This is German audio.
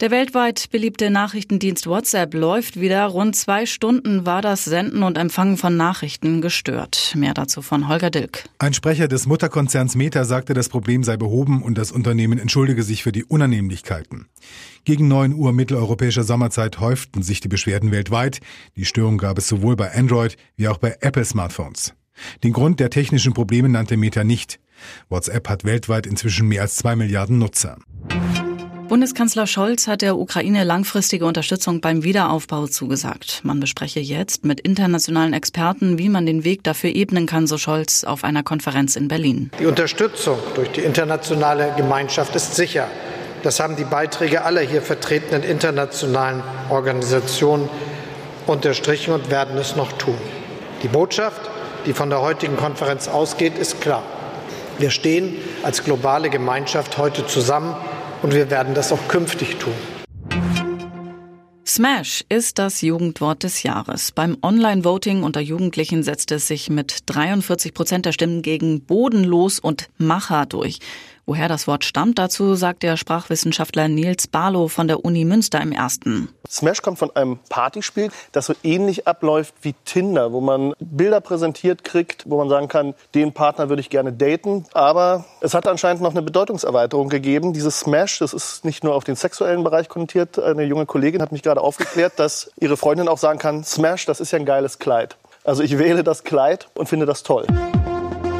Der weltweit beliebte Nachrichtendienst WhatsApp läuft wieder. Rund zwei Stunden war das Senden und Empfangen von Nachrichten gestört. Mehr dazu von Holger Dilk. Ein Sprecher des Mutterkonzerns Meta sagte, das Problem sei behoben und das Unternehmen entschuldige sich für die Unannehmlichkeiten. Gegen 9 Uhr mitteleuropäischer Sommerzeit häuften sich die Beschwerden weltweit. Die Störung gab es sowohl bei Android wie auch bei Apple Smartphones. Den Grund der technischen Probleme nannte Meta nicht. WhatsApp hat weltweit inzwischen mehr als zwei Milliarden Nutzer. Bundeskanzler Scholz hat der Ukraine langfristige Unterstützung beim Wiederaufbau zugesagt. Man bespreche jetzt mit internationalen Experten, wie man den Weg dafür ebnen kann, so Scholz auf einer Konferenz in Berlin. Die Unterstützung durch die internationale Gemeinschaft ist sicher. Das haben die Beiträge aller hier vertretenen internationalen Organisationen unterstrichen und werden es noch tun. Die Botschaft, die von der heutigen Konferenz ausgeht, ist klar. Wir stehen als globale Gemeinschaft heute zusammen und wir werden das auch künftig tun. Smash ist das Jugendwort des Jahres. Beim Online-Voting unter Jugendlichen setzt es sich mit 43 Prozent der Stimmen gegen bodenlos und Macher durch. Woher das Wort stammt, dazu sagt der Sprachwissenschaftler Nils Barlow von der Uni Münster im ersten. Smash kommt von einem Partyspiel, das so ähnlich abläuft wie Tinder, wo man Bilder präsentiert kriegt, wo man sagen kann, den Partner würde ich gerne daten. Aber es hat anscheinend noch eine Bedeutungserweiterung gegeben. Dieses Smash, das ist nicht nur auf den sexuellen Bereich konnotiert. Eine junge Kollegin hat mich gerade aufgeklärt, dass ihre Freundin auch sagen kann, Smash, das ist ja ein geiles Kleid. Also ich wähle das Kleid und finde das toll.